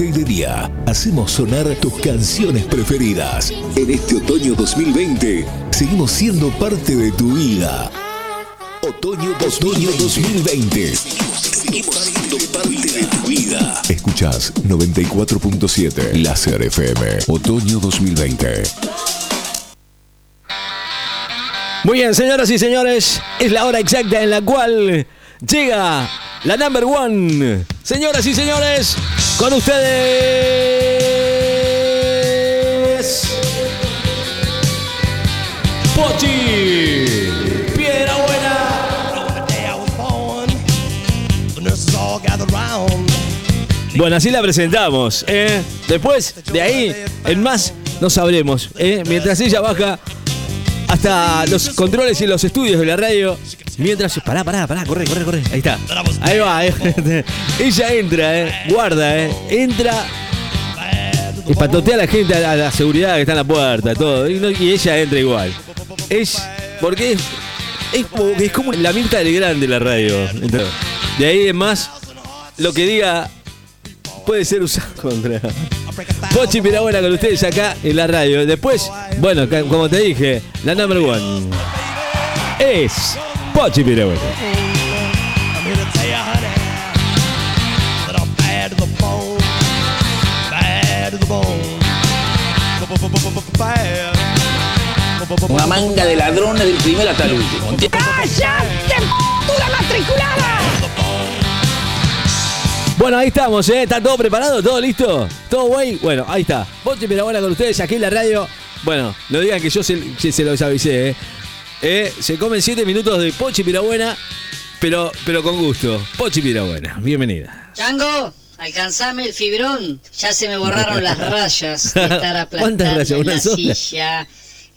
noche y de día hacemos sonar tus canciones preferidas. En este otoño 2020 seguimos siendo parte de tu vida. Otoño 2020. Seguimos siendo parte de tu vida. Escuchás 94.7 Láser FM. Otoño 2020. Muy bien, señoras y señores, es la hora exacta en la cual llega la number one. Señoras y señores, con ustedes. Pochi. Piedra buena. Bueno, así la presentamos. ¿eh? Después, de ahí, en más, no sabremos. ¿eh? Mientras ella baja hasta los controles y los estudios de la radio. Mientras. Pará, pará, pará, corre, corre, corre. Ahí está. Ahí va, eh. Ella entra, eh. Guarda, eh. Entra. Y patotea a la gente, a la seguridad que está en la puerta, todo. Y, no- y ella entra igual. Es. Porque es. Es como, es como la Mirta del Grande la radio. Entonces, De ahí en más, lo que diga puede ser usado contra. Pochi Pirabuena con ustedes acá en la radio. Después, bueno, como te dije, la number one es Pochi Pirabuena. Una manga de ladrones del primero hasta el último. Bueno, ahí estamos, ¿eh? ¿Está todo preparado? ¿Todo listo? ¿Todo güey? Bueno, ahí está. Pochi Pirabuena con ustedes aquí en la radio. Bueno, no digan que yo se, se los avisé, ¿eh? Eh, Se comen 7 minutos de Pochi Pirabuena, pero, pero con gusto. Pochi Pirabuena, bienvenida. Chango, alcanzame el fibrón. Ya se me borraron las rayas de estar ¿Cuántas aplastando rayas? en ¿Una la sola? silla.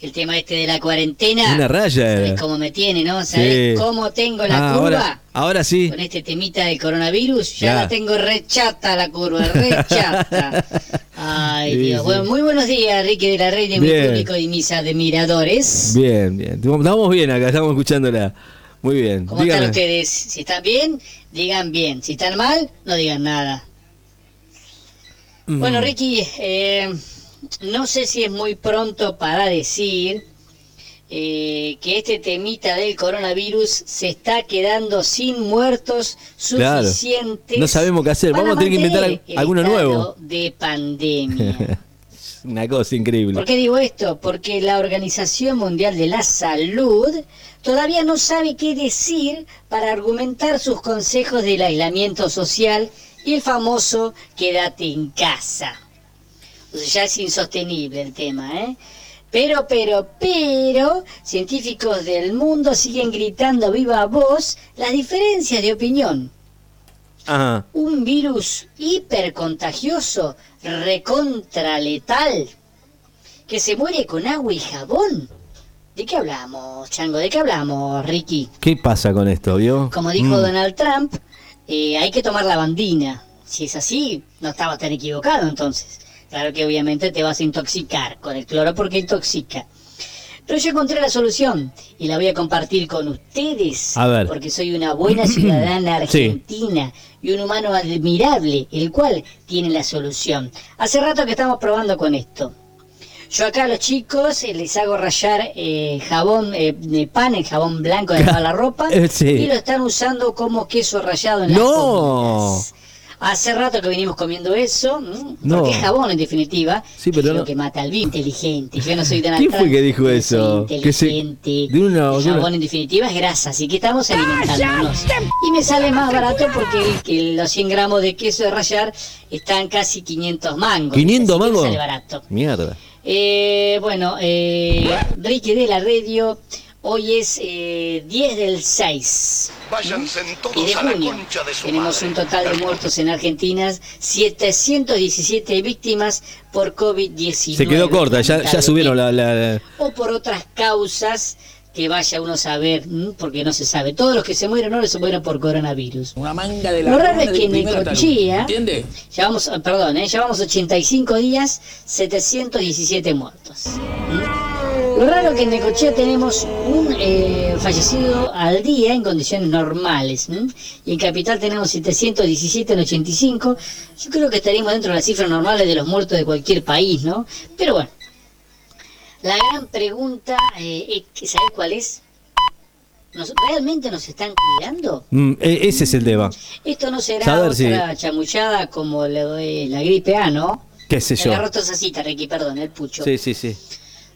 El tema este de la cuarentena. Una raya. ¿Sabés cómo me tiene, no? ¿Sabés Sí. cómo tengo la Ah, curva? ahora, ahora sí. Con este temita del coronavirus, ya Ya. la tengo rechata la curva, rechata. Ay, Dios. sí. Bueno, muy buenos días, Ricky de la de mi público y mis admiradores. Bien, bien. Estamos bien acá, estamos escuchándola. Muy bien. ¿Cómo están ustedes? Si están bien, digan bien. Si están mal, no digan nada. Mm. Bueno, Ricky, eh, no sé si es muy pronto para decir eh, que este temita del coronavirus se está quedando sin muertos Claro. suficientes. No sabemos qué hacer. Vamos a tener que inventar el alguno nuevo. De pandemia. Una cosa increíble. ¿Por qué digo esto? Porque la Organización Mundial de la Salud todavía no sabe qué decir para argumentar sus consejos del aislamiento social y el famoso quédate en casa. O sea, ya es insostenible el tema, ¿eh? Pero, pero, pero, científicos del mundo siguen gritando a viva voz las diferencias de opinión Ajá. un virus hipercontagioso, recontra letal, que se muere con agua y jabón. ¿De qué hablamos, Chango? ¿De qué hablamos, Ricky? ¿Qué pasa con esto, vio? Como dijo Mm. Donald Trump, eh, hay que tomar la bandina. Si es así, no estaba tan equivocado entonces. Claro que obviamente te vas a intoxicar con el cloro porque intoxica. Pero yo encontré la solución y la voy a compartir con ustedes. A ver. Porque soy una buena ciudadana Sí. argentina y un humano admirable, el cual tiene la solución. Hace rato que estamos probando con esto. Yo acá a los chicos eh, les hago rayar eh, jabón, eh, de pan, el jabón blanco de la ropa, sí. y lo están usando como queso rallado en las No. comidas. Hace rato que venimos comiendo eso, ¿m? No. porque es jabón en definitiva, Sí, que pero es lo que mata al virus. Inteligente, yo no soy Donald ¿Quién fue que dijo eso? Soy Que se- inteligente. de una- el una- jabón en definitiva es grasa, así que estamos alimentándonos. Y me sale más barato porque el- que los 100 gramos de queso de rallar están casi 500 mangos. 500 así que me mangos. Sale barato. Mierda. Eh, bueno, eh, Ricky de la radio, hoy es eh, 10 del 6 Váyanse y de todos a la junio. concha de su Tenemos madre. un total de muertos en Argentina, 717 víctimas por COVID-19. Se quedó corta, ya, ya subieron la, la- la- O por otras causas que vaya uno a saber, porque no se sabe. Todos los que se mueren ahora se mueren por coronavirus. Una manga de Lo raro es que en. Necochea, llevamos, perdón, ¿eh? llevamos 85 días, 717 muertos. Lo raro es que en Necochea tenemos un eh, fallecido al día en condiciones normales. ¿m? Y en Capital tenemos 717 en 85. Yo creo que estaríamos dentro de las cifras normales de los muertos de cualquier país, ¿no? Pero bueno. La gran pregunta, eh, ¿sabes cuál es? ¿Nos- ¿Realmente nos están cuidando? Mm, e- ese es el tema. Esto no será Saber si- otra chamullada como doy la gripe A, ¿no? ¿Qué sé Me yo? agarró tosacita, Ricky, perdón, el pucho. Sí, sí, sí.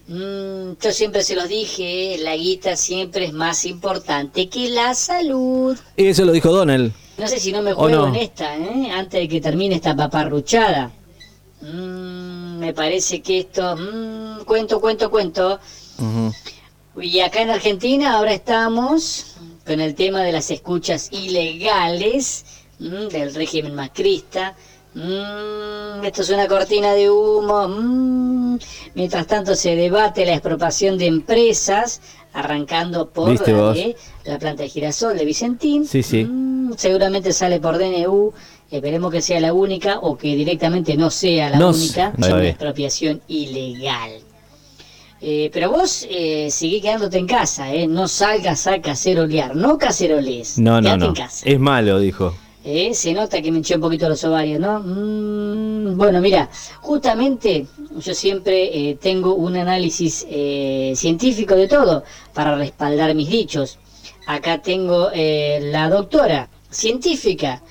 Mm, yo siempre se los dije, la guita siempre es más importante que la salud. Y eso lo dijo Donald. No sé si no me ¿O juego no? en esta, ¿eh? Antes de que termine esta paparruchada. Mm, me parece que esto... mm, cuento, cuento, cuento. Ujú. Y acá en Argentina ahora estamos con el tema de las escuchas ilegales del régimen macrista. Esto es una cortina de humo. Mientras tanto se debate la expropiación de empresas, arrancando por ¿Viste la, vos? de la planta de girasol de Vicentín. Sí, sí. Mm, seguramente sale por DNU. Esperemos que sea la única o que directamente no sea la No única. expropiación ilegal. Eh, pero vos eh, seguí quedándote en casa, ¿eh? No salgas a cacerolear, no caceroles. No, no, no. en casa. Es malo, dijo. Eh, Se nota que me hinché un poquito los ovarios, ¿no? Mm, bueno, mira, justamente yo siempre eh, tengo un análisis eh, científico de todo para respaldar mis dichos. Acá tengo la doctora científica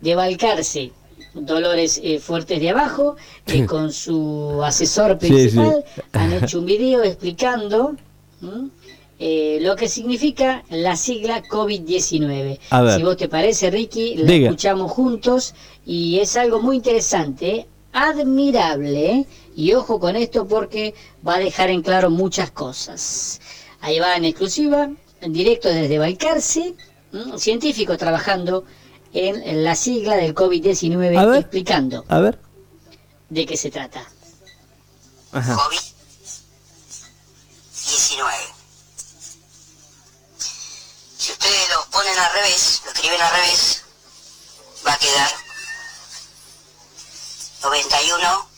de Balcarce, Dolores Fuertes de Abajo, que con su asesor Sí, principal sí. han hecho un video explicando ¿m? Eh, lo que significa la sigla COVID-19. A ver. Si vos te parece, Ricky, la Diga. escuchamos juntos y es algo muy interesante, admirable, y ojo con esto porque va a dejar en claro muchas cosas. Ahí va en exclusiva, en directo desde Balcarce, ¿m? científicos trabajando en la sigla del A COVID-19 ver. explicando A ver. de qué se trata. Ajá. COVID-19. Si ustedes lo ponen al revés, lo escriben al revés, va a quedar 91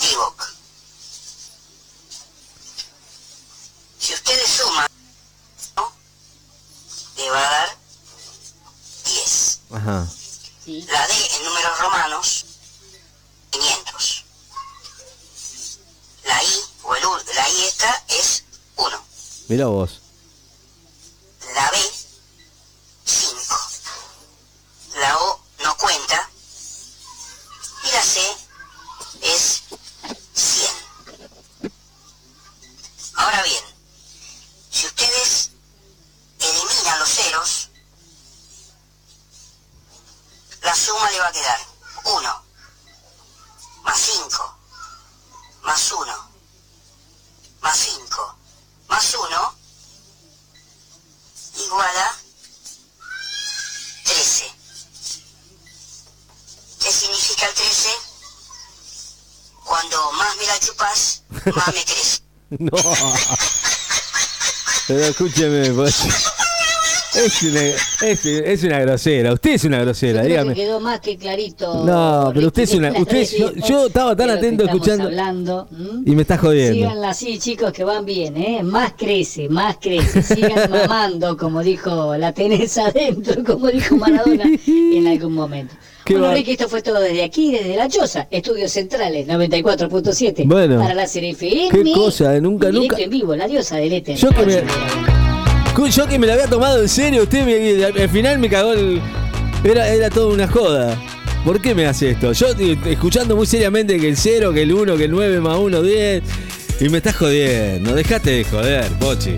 Divock. Si ustedes suman, ¿no? le va a dar 10. Ajá. ¿sí? La D en números romanos, 500. La I, o el, u- la I esta es 1. Mira vos. No. Pero escúcheme, pues. Es una, es, es una grosera. Usted es una grosera, Creo que dígame. quedó más que clarito. No, pero usted es una- usted es- yo- yo estaba tan que atento escuchando-. Y me está jodiendo. Síganla así, chicos, que van bien, ¿eh? Más crece, más crece. Sigan mamando, como dijo la tenés adentro, como dijo Maradona en algún momento. Bueno, va- Ricky, esto fue todo desde aquí, desde La Choza, Estudios Centrales 94.7. Bueno. Para la serie FM. Qué cosa, eh, nunca- nunca- en vivo, la diosa del éter. Yo que me- Yo que me la había tomado en serio, usted me- al final me cagó el. Era, era toda una joda. ¿Por qué me hace esto? Yo escuchando muy seriamente que el 0, que el 1, que el 9 más 1, 10. Y me estás jodiendo. Dejate de joder, Pochi.